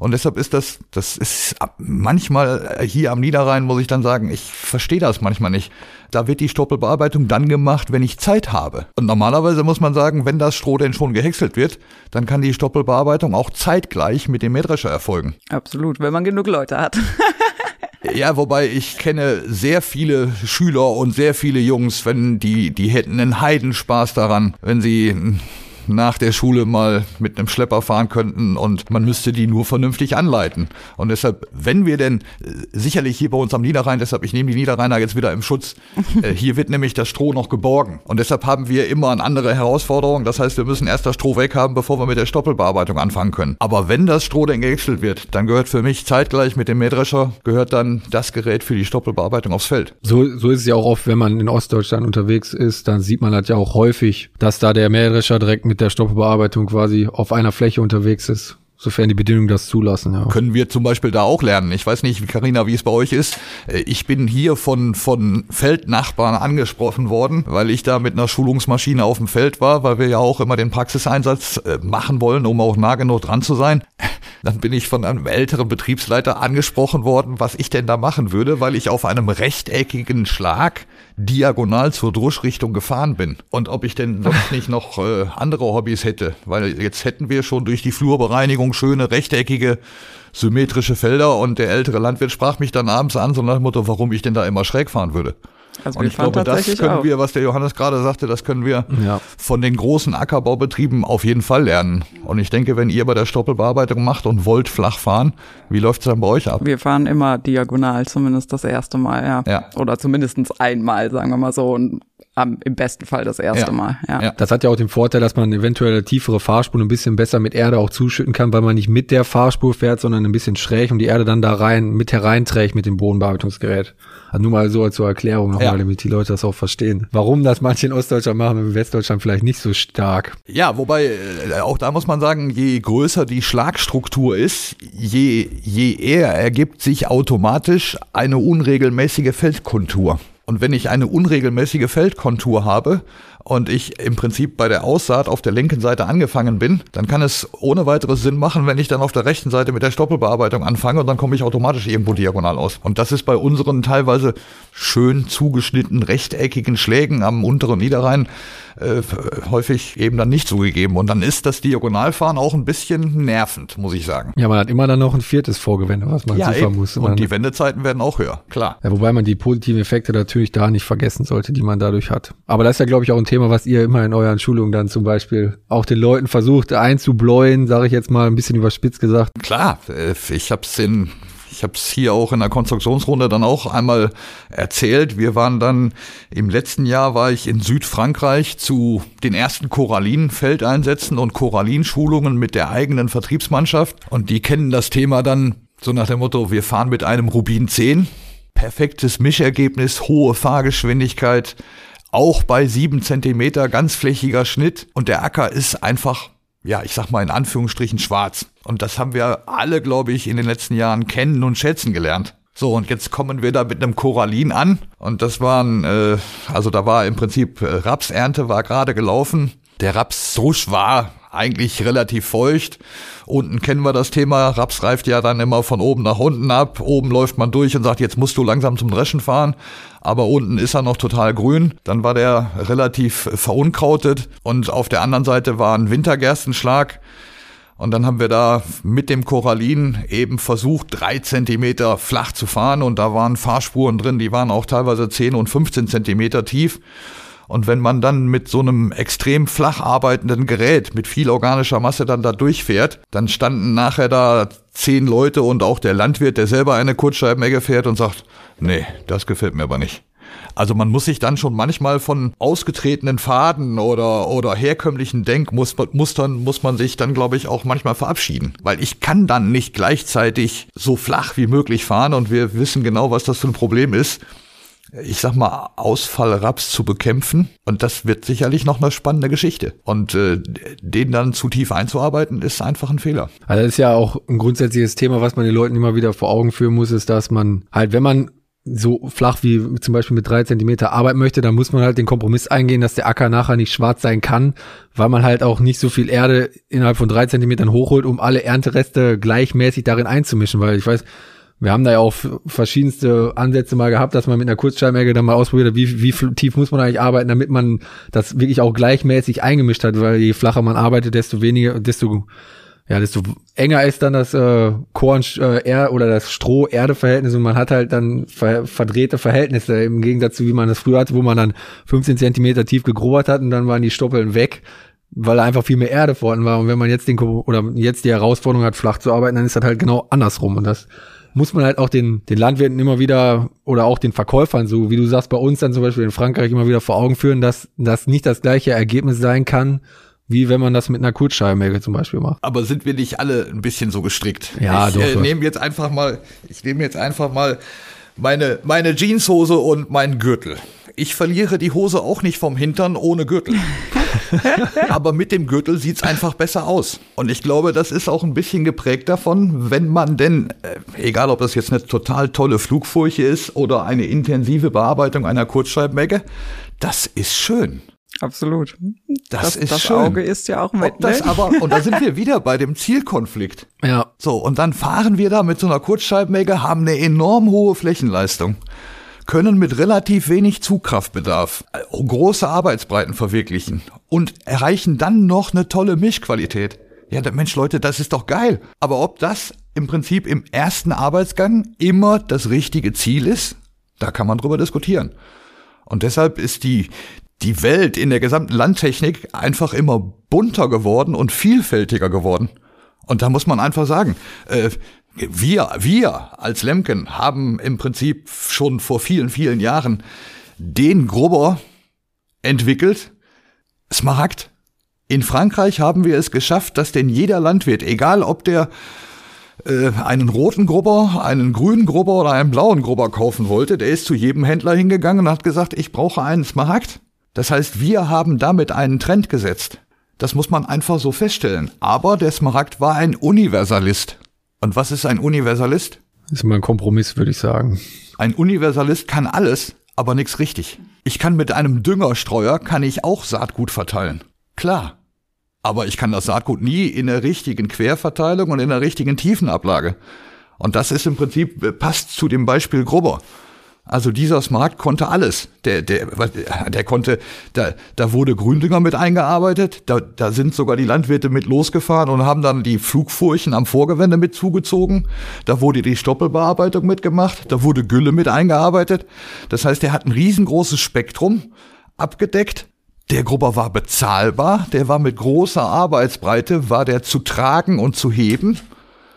Und deshalb ist das, das ist manchmal hier am Niederrhein, muss ich dann sagen, ich verstehe das manchmal nicht. Da wird die Stoppelbearbeitung dann gemacht, wenn ich Zeit habe. Und normalerweise muss man sagen, wenn das Stroh denn schon gehäckselt wird, dann kann die Stoppelbearbeitung auch zeitgleich mit dem Mähdrescher erfolgen. Absolut, wenn man genug Leute hat. [laughs] Ja, wobei ich kenne sehr viele Schüler und sehr viele Jungs, wenn die, die hätten einen Heidenspaß daran, wenn sie nach der Schule mal mit einem Schlepper fahren könnten und man müsste die nur vernünftig anleiten. Und deshalb, wenn wir denn äh, sicherlich hier bei uns am Niederrhein, deshalb ich nehme die Niederrheiner jetzt wieder im Schutz, äh, hier wird nämlich das Stroh noch geborgen. Und deshalb haben wir immer eine andere Herausforderung. Das heißt, wir müssen erst das Stroh weghaben, bevor wir mit der Stoppelbearbeitung anfangen können. Aber wenn das Stroh denn gewechselt wird, dann gehört für mich zeitgleich mit dem Mähdrescher, gehört dann das Gerät für die Stoppelbearbeitung aufs Feld. So, so ist es ja auch oft, wenn man in Ostdeutschland unterwegs ist, dann sieht man das ja auch häufig, dass da der Mähdrescher direkt mit mit der Stoppbearbeitung quasi auf einer Fläche unterwegs ist. Sofern die Bedingungen das zulassen, ja. Können wir zum Beispiel da auch lernen. Ich weiß nicht, Karina, wie es bei euch ist. Äh, ich bin hier von, von Feldnachbarn angesprochen worden, weil ich da mit einer Schulungsmaschine auf dem Feld war, weil wir ja auch immer den Praxiseinsatz äh, machen wollen, um auch nah genug dran zu sein. [laughs] Dann bin ich von einem älteren Betriebsleiter angesprochen worden, was ich denn da machen würde, weil ich auf einem rechteckigen Schlag diagonal zur Druschrichtung gefahren bin und ob ich denn sonst nicht noch äh, andere Hobbys hätte, weil jetzt hätten wir schon durch die Flurbereinigung schöne rechteckige symmetrische Felder und der ältere Landwirt sprach mich dann abends an, so nach dem Motto, warum ich denn da immer schräg fahren würde. Also und ich glaube, das können auch. wir, was der Johannes gerade sagte, das können wir ja. von den großen Ackerbaubetrieben auf jeden Fall lernen. Und ich denke, wenn ihr bei der Stoppelbearbeitung macht und wollt flach fahren, wie läuft es dann bei euch ab? Wir fahren immer diagonal, zumindest das erste Mal, ja. ja. Oder zumindest einmal, sagen wir mal so. Und am, im besten Fall das erste ja. Mal. Ja. ja. Das hat ja auch den Vorteil, dass man eventuell tiefere Fahrspuren ein bisschen besser mit Erde auch zuschütten kann, weil man nicht mit der Fahrspur fährt, sondern ein bisschen schräg und die Erde dann da rein mit hereinträgt mit dem Bodenbearbeitungsgerät. Also nur mal so als zur Erklärung nochmal, ja. damit die Leute das auch verstehen. Warum das manche in Ostdeutschland machen, in Westdeutschland vielleicht nicht so stark. Ja, wobei äh, auch da muss man sagen, je größer die Schlagstruktur ist, je, je eher ergibt sich automatisch eine unregelmäßige Feldkontur. Und wenn ich eine unregelmäßige Feldkontur habe und ich im Prinzip bei der Aussaat auf der linken Seite angefangen bin, dann kann es ohne weiteres Sinn machen, wenn ich dann auf der rechten Seite mit der Stoppelbearbeitung anfange und dann komme ich automatisch irgendwo diagonal aus. Und das ist bei unseren teilweise schön zugeschnittenen rechteckigen Schlägen am unteren Niederrhein äh, häufig eben dann nicht so gegeben. Und dann ist das Diagonalfahren auch ein bisschen nervend, muss ich sagen. Ja, man hat immer dann noch ein viertes Vorgewende, was man ja, zufahren muss. Und die Wendezeiten werden auch höher, klar. Ja, wobei man die positiven Effekte natürlich da nicht vergessen sollte, die man dadurch hat. Aber das ist ja, glaube ich, auch ein Thema, was ihr immer in euren Schulungen dann zum Beispiel auch den Leuten versucht einzubläuen, sage ich jetzt mal ein bisschen überspitzt gesagt. Klar, äh, ich habe es in ich habe es hier auch in der Konstruktionsrunde dann auch einmal erzählt. Wir waren dann im letzten Jahr war ich in Südfrankreich zu den ersten Korallin-Feldeinsätzen und Korallin-Schulungen mit der eigenen Vertriebsmannschaft und die kennen das Thema dann so nach dem Motto, wir fahren mit einem Rubin 10. Perfektes Mischergebnis, hohe Fahrgeschwindigkeit, auch bei sieben Zentimeter ganzflächiger Schnitt und der Acker ist einfach ja, ich sag mal in Anführungsstrichen schwarz. Und das haben wir alle, glaube ich, in den letzten Jahren kennen und schätzen gelernt. So, und jetzt kommen wir da mit einem Korallin an. Und das waren, äh, also da war im Prinzip äh, Rapsernte war gerade gelaufen. Der Rapsdrusch war eigentlich relativ feucht. Unten kennen wir das Thema. Raps reift ja dann immer von oben nach unten ab. Oben läuft man durch und sagt, jetzt musst du langsam zum Dreschen fahren. Aber unten ist er noch total grün. Dann war der relativ verunkrautet. Und auf der anderen Seite war ein Wintergerstenschlag. Und dann haben wir da mit dem Korallin eben versucht, drei Zentimeter flach zu fahren. Und da waren Fahrspuren drin, die waren auch teilweise 10 und 15 Zentimeter tief. Und wenn man dann mit so einem extrem flach arbeitenden Gerät mit viel organischer Masse dann da durchfährt, dann standen nachher da zehn Leute und auch der Landwirt, der selber eine Kurzscheibenegge fährt und sagt, nee, das gefällt mir aber nicht. Also man muss sich dann schon manchmal von ausgetretenen Faden oder, oder herkömmlichen Denkmustern muss man sich dann, glaube ich, auch manchmal verabschieden. Weil ich kann dann nicht gleichzeitig so flach wie möglich fahren und wir wissen genau, was das für ein Problem ist ich sag mal, Ausfallraps zu bekämpfen. Und das wird sicherlich noch eine spannende Geschichte. Und äh, den dann zu tief einzuarbeiten, ist einfach ein Fehler. Also das ist ja auch ein grundsätzliches Thema, was man den Leuten immer wieder vor Augen führen muss, ist, dass man halt, wenn man so flach wie zum Beispiel mit drei Zentimeter arbeiten möchte, dann muss man halt den Kompromiss eingehen, dass der Acker nachher nicht schwarz sein kann, weil man halt auch nicht so viel Erde innerhalb von drei Zentimetern hochholt, um alle Erntereste gleichmäßig darin einzumischen, weil ich weiß, wir haben da ja auch verschiedenste Ansätze mal gehabt, dass man mit einer Kurzschallmärge dann mal ausprobiert hat, wie, wie tief muss man eigentlich arbeiten, damit man das wirklich auch gleichmäßig eingemischt hat, weil je flacher man arbeitet, desto weniger, desto ja, desto enger ist dann das äh, Korn äh, er oder das Stroh-Erde-Verhältnis und man hat halt dann ver verdrehte Verhältnisse im Gegensatz zu wie man es früher hatte, wo man dann 15 Zentimeter tief gegrobert hat und dann waren die Stoppeln weg, weil einfach viel mehr Erde vorhanden war. Und wenn man jetzt den oder jetzt die Herausforderung hat, flach zu arbeiten, dann ist das halt genau andersrum. Und das muss man halt auch den, den Landwirten immer wieder oder auch den Verkäufern, so wie du sagst, bei uns dann zum Beispiel in Frankreich immer wieder vor Augen führen, dass das nicht das gleiche Ergebnis sein kann, wie wenn man das mit einer Kurzschallmärge zum Beispiel macht. Aber sind wir nicht alle ein bisschen so gestrickt? Ja, ich doch. äh, nehme jetzt einfach mal, ich nehme jetzt einfach mal meine, meine Jeanshose und meinen Gürtel. Ich verliere die Hose auch nicht vom Hintern ohne Gürtel. [laughs] [laughs] Aber mit dem Gürtel sieht's einfach besser aus. Und ich glaube, das ist auch ein bisschen geprägt davon, wenn man denn, äh, egal ob das jetzt eine total tolle Flugfurche ist oder eine intensive Bearbeitung einer Kurzschreibmecke, das ist schön. Absolut. Das, Das, ist das schön. Auge ist ja auch mit. Ob das ne? aber, und da sind wir [laughs] wieder bei dem Zielkonflikt. Ja. So, und dann fahren wir da mit so einer Kurzschreibmenge, haben eine enorm hohe Flächenleistung, können mit relativ wenig Zugkraftbedarf äh, große Arbeitsbreiten verwirklichen und erreichen dann noch eine tolle Mischqualität. Ja, Mensch, Leute, das ist doch geil. Aber ob das im Prinzip im ersten Arbeitsgang immer das richtige Ziel ist, da kann man drüber diskutieren. Und deshalb ist die, die Welt in der gesamten Landtechnik einfach immer bunter geworden und vielfältiger geworden. Und da muss man einfach sagen, äh, wir, wir als Lemken haben im Prinzip schon vor vielen, vielen Jahren den Grubber entwickelt, Smaragd. In Frankreich haben wir es geschafft, dass denn jeder Landwirt, egal ob der äh, einen roten Grubber, einen grünen Grubber oder einen blauen Grubber kaufen wollte, der ist zu jedem Händler hingegangen und hat gesagt, ich brauche einen Smaragd. Das heißt, wir haben damit einen Trend gesetzt. Das muss man einfach so feststellen. Aber der Smaragd war ein Universalist. Und was ist ein Universalist? Ist immer ein Kompromiss, würde ich sagen. Ein Universalist kann alles, aber nichts richtig. Ich kann mit einem Düngerstreuer kann ich auch Saatgut verteilen. Klar. Aber ich kann das Saatgut nie in der richtigen Querverteilung und in der richtigen Tiefenablage. Und das ist im Prinzip, äh, passt zu dem Beispiel Grubber. Also dieser Smart konnte alles. Der, der, der konnte, da, da wurde Gründünger mit eingearbeitet, da, da sind sogar die Landwirte mit losgefahren und haben dann die Flugfurchen am Vorgewende mit zugezogen. Da wurde die Stoppelbearbeitung mitgemacht, da wurde Gülle mit eingearbeitet. Das heißt, er hat ein riesengroßes Spektrum abgedeckt. Der Grubber war bezahlbar, der war mit großer Arbeitsbreite, war der zu tragen und zu heben.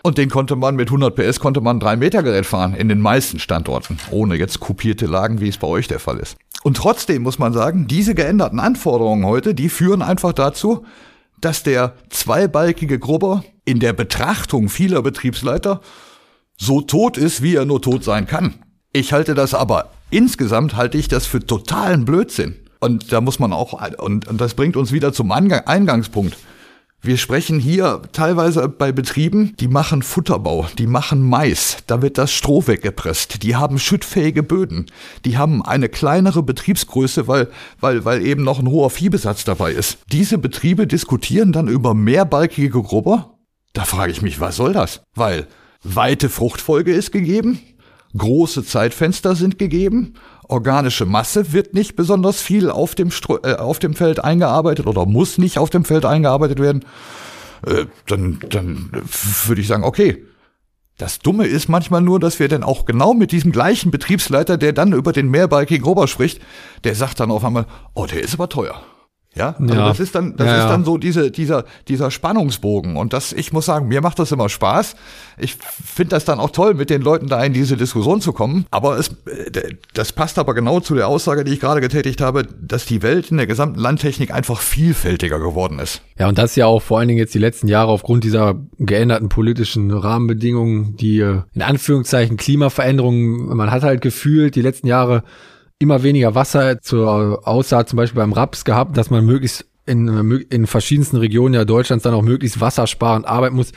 Und den konnte man mit 100 PS konnte man ein 3 Meter Gerät fahren in den meisten Standorten, ohne jetzt kopierte Lagen, wie es bei euch der Fall ist. Und trotzdem muss man sagen, diese geänderten Anforderungen heute, die führen einfach dazu, dass der zweibalkige Grubber in der Betrachtung vieler Betriebsleiter so tot ist, wie er nur tot sein kann. Ich halte das aber, insgesamt halte ich das für totalen Blödsinn. Und da muss man auch, und, und das bringt uns wieder zum Eingangspunkt. Wir sprechen hier teilweise bei Betrieben, die machen Futterbau, die machen Mais, da wird das Stroh weggepresst, die haben schüttfähige Böden, die haben eine kleinere Betriebsgröße, weil, weil, weil eben noch ein hoher Viehbesatz dabei ist. Diese Betriebe diskutieren dann über mehrbalkige Grubber? Da frage ich mich, was soll das? Weil weite Fruchtfolge ist gegeben, große Zeitfenster sind gegeben, organische Masse wird nicht besonders viel auf dem, Stro äh, auf dem Feld eingearbeitet oder muss nicht auf dem Feld eingearbeitet werden, äh, dann, dann würde ich sagen, okay. Das Dumme ist manchmal nur, dass wir dann auch genau mit diesem gleichen Betriebsleiter, der dann über den mehrbalkigen Rober spricht, der sagt dann auf einmal, oh, der ist aber teuer. Ja, also Ja. das ist dann, das Ja, ist dann so diese, dieser, dieser Spannungsbogen. Und das, ich muss sagen, mir macht das immer Spaß. Ich finde das dann auch toll, mit den Leuten da in diese Diskussion zu kommen. Aber es, äh, das passt aber genau zu der Aussage, die ich gerade getätigt habe, dass die Welt in der gesamten Landtechnik einfach vielfältiger geworden ist. Ja, und das ja auch vor allen Dingen jetzt die letzten Jahre aufgrund dieser geänderten politischen Rahmenbedingungen, die äh, in Anführungszeichen Klimaveränderungen, man hat halt gefühlt die letzten Jahre immer weniger Wasser zur Aussaat zum Beispiel beim Raps gehabt, dass man möglichst in, in verschiedensten Regionen ja Deutschlands dann auch möglichst wassersparend arbeiten muss.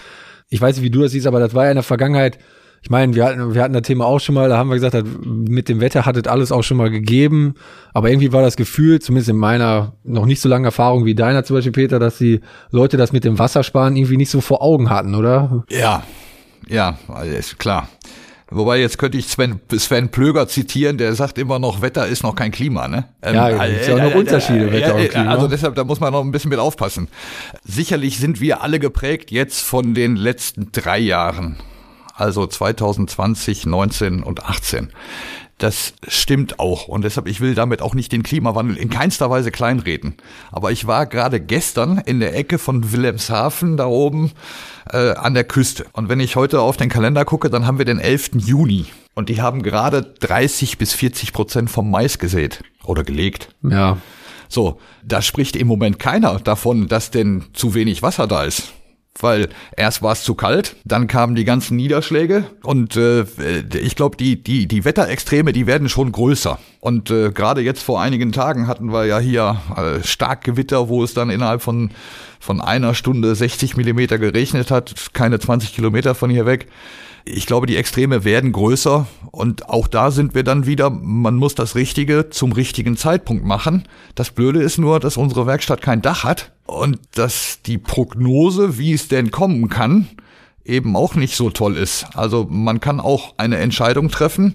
Ich weiß nicht, wie du das siehst, aber das war ja in der Vergangenheit Ich meine, wir hatten, wir hatten das Thema auch schon mal, da haben wir gesagt, mit dem Wetter hat es alles auch schon mal gegeben. Aber irgendwie war das Gefühl, zumindest in meiner noch nicht so langen Erfahrung wie deiner zum Beispiel, Peter, dass die Leute das mit dem Wassersparen irgendwie nicht so vor Augen hatten, oder? Ja, ja, ist klar. Wobei jetzt könnte ich Sven, Sven Plöger zitieren, der sagt immer noch, Wetter ist noch kein Klima, ne? Ähm, ja, es ja auch noch Unterschiede, äh, Wetter und Klima. Also deshalb, da muss man noch ein bisschen mit aufpassen. Sicherlich sind wir alle geprägt jetzt von den letzten drei Jahren. Also 2020, 19 und 18. Das stimmt auch. Und deshalb, ich will damit auch nicht den Klimawandel in keinster Weise kleinreden. Aber ich war gerade gestern in der Ecke von Wilhelmshaven da oben äh, an der Küste. Und wenn ich heute auf den Kalender gucke, dann haben wir den 11. Juni. Und die haben gerade 30 bis 40 Prozent vom Mais gesät oder gelegt. Ja. So, da spricht im Moment keiner davon, dass denn zu wenig Wasser da ist weil erst war es zu kalt, dann kamen die ganzen Niederschläge und äh, ich glaube, die, die, die Wetterextreme, die werden schon größer. Und äh, gerade jetzt vor einigen Tagen hatten wir ja hier äh, Starkgewitter, wo es dann innerhalb von, von einer Stunde 60 Millimeter geregnet hat, keine 20 Kilometer von hier weg ich glaube, die Extreme werden größer und auch da sind wir dann wieder, man muss das Richtige zum richtigen Zeitpunkt machen. Das Blöde ist nur, dass unsere Werkstatt kein Dach hat und dass die Prognose, wie es denn kommen kann, eben auch nicht so toll ist. Also man kann auch eine Entscheidung treffen,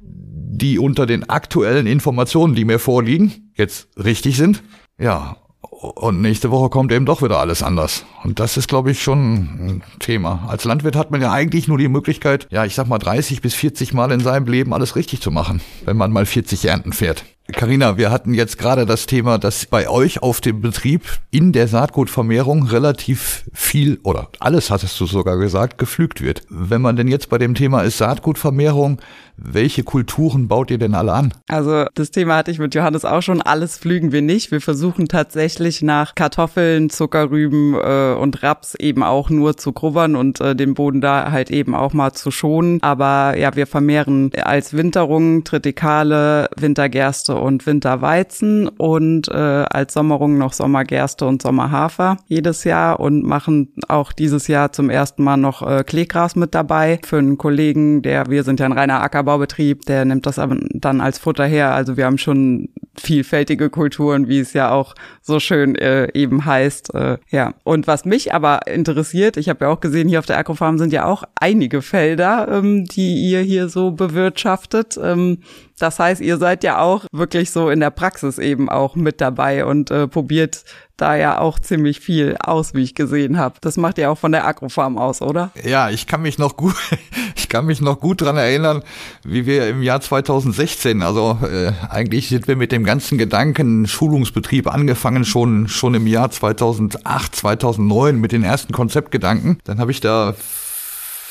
die unter den aktuellen Informationen, die mir vorliegen, jetzt richtig sind. Ja, und nächste Woche kommt eben doch wieder alles anders. Und das ist, glaube ich, schon ein Thema. Als Landwirt hat man ja eigentlich nur die Möglichkeit, ja, ich sag mal 30 bis 40 Mal in seinem Leben alles richtig zu machen, wenn man mal 40 Ernten fährt. Carina, wir hatten jetzt gerade das Thema, dass bei euch auf dem Betrieb in der Saatgutvermehrung relativ viel oder alles hattest du sogar gesagt, gepflügt wird. Wenn man denn jetzt bei dem Thema ist Saatgutvermehrung, welche Kulturen baut ihr denn alle an? Also das Thema hatte ich mit Johannes auch schon. Alles pflügen wir nicht. Wir versuchen tatsächlich nach Kartoffeln, Zuckerrüben äh, und Raps eben auch nur zu grubbern und äh, den Boden da halt eben auch mal zu schonen. Aber ja, wir vermehren als Winterung Tritikale, Wintergerste und Winterweizen und äh, als Sommerung noch Sommergerste und Sommerhafer jedes Jahr und machen auch dieses Jahr zum ersten Mal noch äh, Kleegras mit dabei für einen Kollegen, der wir sind ja ein reiner Acker Ackerbaubetrieb, der nimmt das dann als Futter her. Also wir haben schon vielfältige Kulturen, wie es ja auch so schön äh, eben heißt. Äh, ja. Und was mich aber interessiert, ich habe ja auch gesehen, hier auf der Agrofarm sind ja auch einige Felder, ähm, die ihr hier so bewirtschaftet. Ähm, das heißt, ihr seid ja auch wirklich so in der Praxis eben auch mit dabei und äh, probiert da ja auch ziemlich viel aus, wie ich gesehen habe. Das macht ihr auch von der Agrofarm aus, oder? Ja, ich kann mich noch gut, [laughs] ich kann mich noch gut dran erinnern, wie wir im Jahr 2016, also äh, eigentlich sind wir mit dem ganzen Gedanken Schulungsbetrieb angefangen schon schon im Jahr 2008, 2009 mit den ersten Konzeptgedanken. Dann habe ich da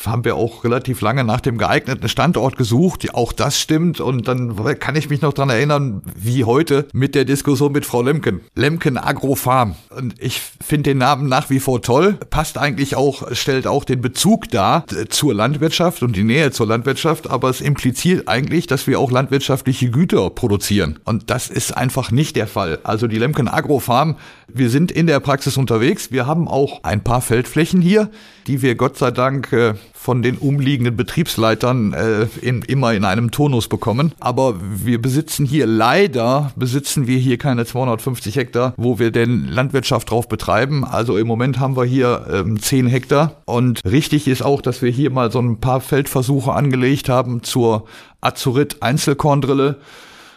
haben wir auch relativ lange nach dem geeigneten Standort gesucht. Auch das stimmt. Und dann kann ich mich noch dran erinnern, wie heute mit der Diskussion mit Frau Lemken. Lemken Agrofarm. Und ich finde den Namen nach wie vor toll. Passt eigentlich auch, stellt auch den Bezug dar zur Landwirtschaft und die Nähe zur Landwirtschaft. Aber es impliziert eigentlich, dass wir auch landwirtschaftliche Güter produzieren. Und das ist einfach nicht der Fall. Also die Lemken Agrofarm, wir sind in der Praxis unterwegs. Wir haben auch ein paar Feldflächen hier, die wir Gott sei Dank äh, von den umliegenden Betriebsleitern äh, in, immer in einem Turnus bekommen. Aber wir besitzen hier leider, besitzen wir hier keine 250 Hektar, wo wir denn Landwirtschaft drauf betreiben. Also im Moment haben wir hier ähm, 10 Hektar. Und richtig ist auch, dass wir hier mal so ein paar Feldversuche angelegt haben zur Azurit Einzelkorndrille.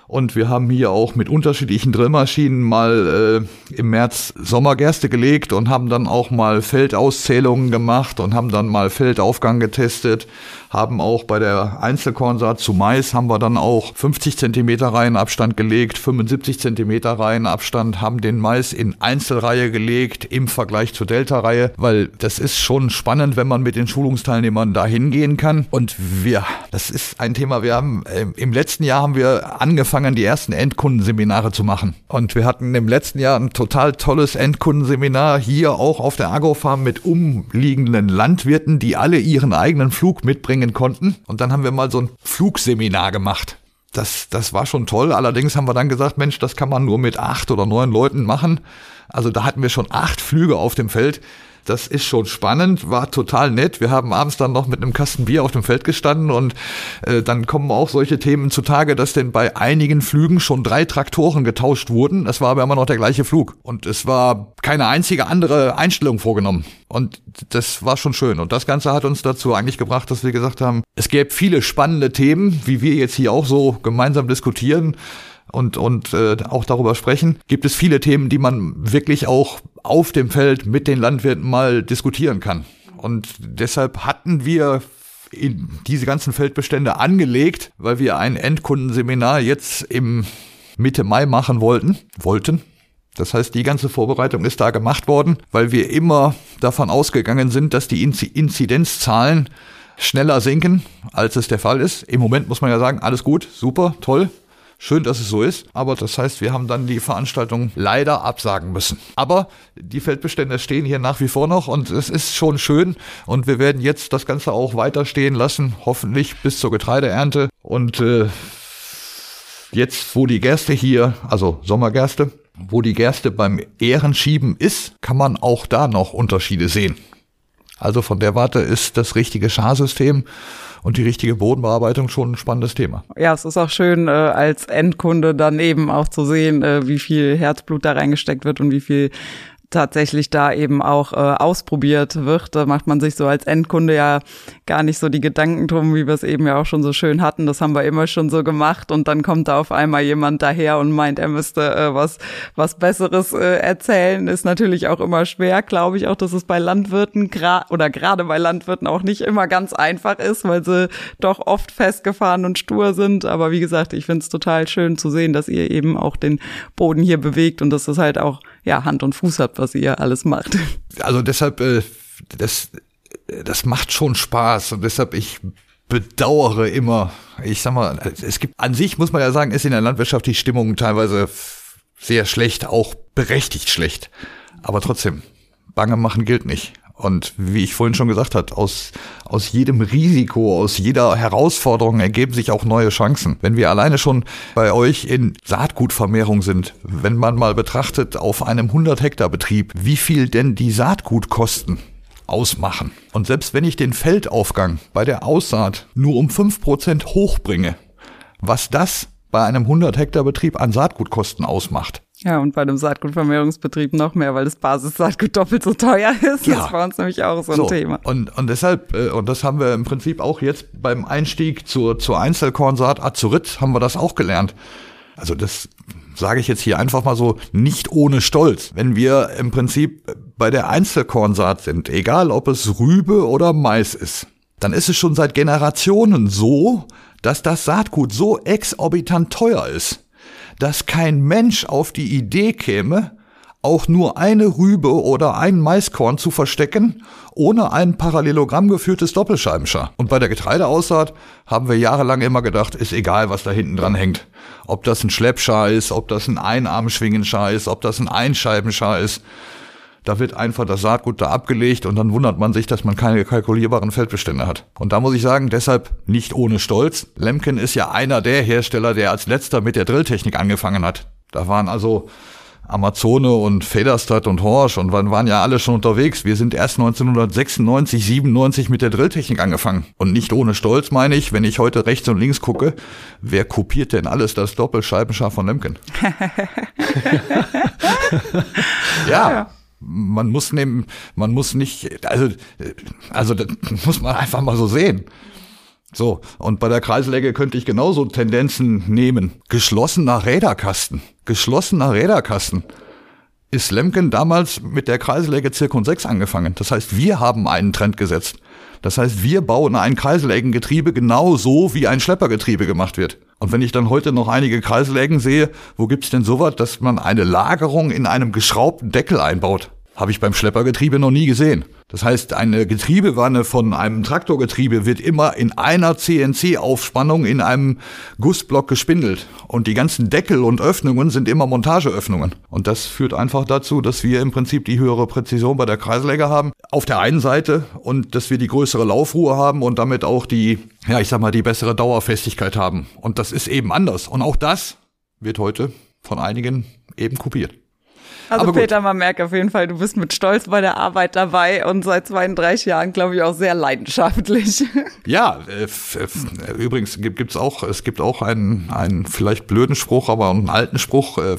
Und wir haben hier auch mit unterschiedlichen Drillmaschinen mal äh, im März Sommergerste gelegt und haben dann auch mal Feldauszählungen gemacht und haben dann mal Feldaufgang getestet, haben auch bei der Einzelkornsaat zu Mais haben wir dann auch 50 Zentimeter Reihenabstand gelegt, 75 Zentimeter Reihenabstand, haben den Mais in Einzelreihe gelegt im Vergleich zur Delta-Reihe, weil das ist schon spannend, wenn man mit den Schulungsteilnehmern da hingehen kann. Und wir, das ist ein Thema, wir haben äh, im letzten Jahr haben wir angefangen, die ersten Endkundenseminare zu machen. Und wir hatten im letzten Jahr ein total tolles Endkundenseminar hier auch auf der Agrofarm mit umliegenden Landwirten, die alle ihren eigenen Flug mitbringen mitbringen konnten. Und dann haben wir mal so ein Flugseminar gemacht. Das, das war schon toll. Allerdings haben wir dann gesagt, Mensch, das kann man nur mit acht oder neun Leuten machen. Also da hatten wir schon acht Flüge auf dem Feld. Das ist schon spannend, war total nett. Wir haben abends dann noch mit einem Kasten Bier auf dem Feld gestanden und äh, dann kommen auch solche Themen zutage, dass denn bei einigen Flügen schon drei Traktoren getauscht wurden. Es war aber immer noch der gleiche Flug und es war keine einzige andere Einstellung vorgenommen. Und das war schon schön. Und das Ganze hat uns dazu eigentlich gebracht, dass wir gesagt haben, es gäbe viele spannende Themen, wie wir jetzt hier auch so gemeinsam diskutieren und, und äh, auch darüber sprechen, gibt es viele Themen, die man wirklich auch auf dem Feld mit den Landwirten mal diskutieren kann. Und deshalb hatten wir diese ganzen Feldbestände angelegt, weil wir ein Endkundenseminar jetzt im Mitte Mai machen wollten, wollten. Das heißt, die ganze Vorbereitung ist da gemacht worden, weil wir immer davon ausgegangen sind, dass die Inzidenzzahlen schneller sinken, als es der Fall ist. Im Moment muss man ja sagen, alles gut, super, toll. Schön, dass es so ist, aber das heißt, wir haben dann die Veranstaltung leider absagen müssen. Aber die Feldbestände stehen hier nach wie vor noch und es ist schon schön und wir werden jetzt das Ganze auch weiter stehen lassen, hoffentlich bis zur Getreideernte und äh, jetzt, wo die Gerste hier, also Sommergerste, wo die Gerste beim Ehrenschieben ist, kann man auch da noch Unterschiede sehen. Also von der Warte ist das richtige Scharsystem und die richtige Bodenbearbeitung schon ein spannendes Thema. Ja, es ist auch schön, äh, als Endkunde dann eben auch zu sehen, äh, wie viel Herzblut da reingesteckt wird und wie viel tatsächlich da eben auch äh, ausprobiert wird. Da macht man sich so als Endkunde ja gar nicht so die Gedanken drum, wie wir es eben ja auch schon so schön hatten. Das haben wir immer schon so gemacht und dann kommt da auf einmal jemand daher und meint, er müsste äh, was was Besseres äh, erzählen. Ist natürlich auch immer schwer, glaube ich auch, dass es bei Landwirten oder gerade bei Landwirten auch nicht immer ganz einfach ist, weil sie doch oft festgefahren und stur sind. Aber wie gesagt, ich finde es total schön zu sehen, dass ihr eben auch den Boden hier bewegt und dass das halt auch ja, Hand und Fuß habt, was ihr alles macht. Also deshalb, äh, das, das macht schon Spaß und deshalb ich bedauere immer, ich sag mal, es gibt, an sich muss man ja sagen, ist in der Landwirtschaft die Stimmung teilweise sehr schlecht, auch berechtigt schlecht. Aber trotzdem, Bange machen gilt nicht. Und wie ich vorhin schon gesagt habe, aus, aus jedem Risiko, aus jeder Herausforderung ergeben sich auch neue Chancen. Wenn wir alleine schon bei euch in Saatgutvermehrung sind, wenn man mal betrachtet auf einem 100 Hektar Betrieb, wie viel denn die Saatgutkosten ausmachen. Und selbst wenn ich den Feldaufgang bei der Aussaat nur um 5% hochbringe, was das bei einem 100 Hektar Betrieb an Saatgutkosten ausmacht, ja, und bei einem Saatgutvermehrungsbetrieb noch mehr, weil das Basissaatgut doppelt so teuer [laughs] ist. Ja. Das war uns nämlich auch so ein so, Thema. Und, und deshalb, äh, und das haben wir im Prinzip auch jetzt beim Einstieg zur, zur Einzelkornsaat Azurit haben wir das auch gelernt. Also das sage ich jetzt hier einfach mal so nicht ohne Stolz. Wenn wir im Prinzip bei der Einzelkornsaat sind, egal ob es Rübe oder Mais ist, dann ist es schon seit Generationen so, dass das Saatgut so exorbitant teuer ist dass kein Mensch auf die Idee käme, auch nur eine Rübe oder ein Maiskorn zu verstecken, ohne ein Parallelogramm geführtes Doppelscheibenschar. Und bei der Getreideaussaat haben wir jahrelang immer gedacht, ist egal, was da hinten dran hängt. Ob das ein Schleppschar ist, ob das ein Einarmschwingenschar ist, ob das ein Einscheibenschar ist. Da wird einfach das Saatgut da abgelegt und dann wundert man sich, dass man keine kalkulierbaren Feldbestände hat. Und da muss ich sagen, deshalb nicht ohne Stolz. Lemken ist ja einer der Hersteller, der als letzter mit der Drilltechnik angefangen hat. Da waren also Amazone und Federstadt und Horsch und waren ja alle schon unterwegs. Wir sind erst 1996, 97 mit der Drilltechnik angefangen. Und nicht ohne Stolz meine ich, wenn ich heute rechts und links gucke, wer kopiert denn alles das Doppelscheibenschar von Lemken? [laughs] ja [laughs] man muss nehmen, man muss nicht, also, also das muss man einfach mal so sehen. So, und bei der Kreisläge könnte ich genauso Tendenzen nehmen. Geschlossener Räderkasten. Geschlossener Räderkasten. Ist Lemken damals mit der Kreisläge Zirkon 6 angefangen. Das heißt, wir haben einen Trend gesetzt. Das heißt, wir bauen ein Kreiselägengetriebe genau so, wie ein Schleppergetriebe gemacht wird. Und wenn ich dann heute noch einige Kreiselägen sehe, wo gibt's denn sowas, dass man eine Lagerung in einem geschraubten Deckel einbaut? Habe ich beim Schleppergetriebe noch nie gesehen. Das heißt, eine Getriebewanne von einem Traktorgetriebe wird immer in einer CNC-Aufspannung in einem Gussblock gespindelt. Und die ganzen Deckel und Öffnungen sind immer Montageöffnungen. Und das führt einfach dazu, dass wir im Prinzip die höhere Präzision bei der Kreisläge haben. Auf der einen Seite und dass wir die größere Laufruhe haben und damit auch die, ja, ich sag mal, die bessere Dauerfestigkeit haben. Und das ist eben anders. Und auch das wird heute von einigen eben kopiert. Also Aber Peter, man merkt auf jeden Fall, du bist mit Stolz bei der Arbeit dabei und seit 32 Jahren, glaube ich, auch sehr leidenschaftlich. [laughs] Ja, äh, übrigens gibt es auch, es gibt auch einen, einen vielleicht blöden Spruch, aber einen alten Spruch, äh,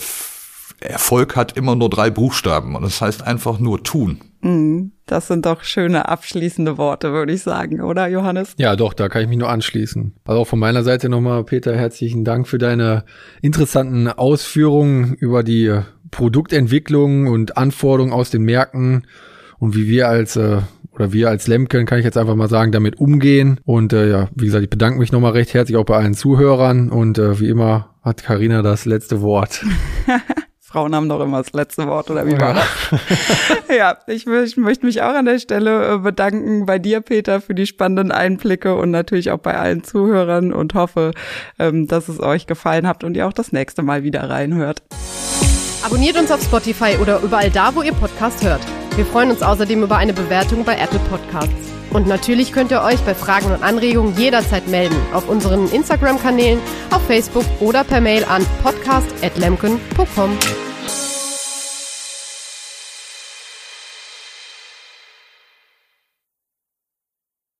Erfolg hat immer nur drei Buchstaben und das heißt einfach nur tun. Mhm. Das sind doch schöne abschließende Worte, würde ich sagen, oder Johannes? Ja, doch, da kann ich mich nur anschließen. Also auch von meiner Seite nochmal, Peter, herzlichen Dank für deine interessanten Ausführungen über die Produktentwicklung und Anforderungen aus den Märkten und wie wir als äh, oder wir als Lemken, kann ich jetzt einfach mal sagen, damit umgehen. Und äh, ja, wie gesagt, ich bedanke mich nochmal recht herzlich auch bei allen Zuhörern und äh, wie immer hat Karina das letzte Wort. [laughs] Frauen haben doch immer das letzte Wort, oder wie war das? [laughs] ja, ich, ich, möchte mich auch an der Stelle äh, bedanken bei dir, Peter, für die spannenden Einblicke und natürlich auch bei allen Zuhörern und hoffe, ähm, dass es euch gefallen hat und ihr auch das nächste Mal wieder reinhört. Abonniert uns auf Spotify oder überall da, wo ihr Podcast hört. Wir freuen uns außerdem über eine Bewertung bei Apple Podcasts. Und natürlich könnt ihr euch bei Fragen und Anregungen jederzeit melden auf unseren Instagram-Kanälen, auf Facebook oder per Mail an podcast.lemken.com.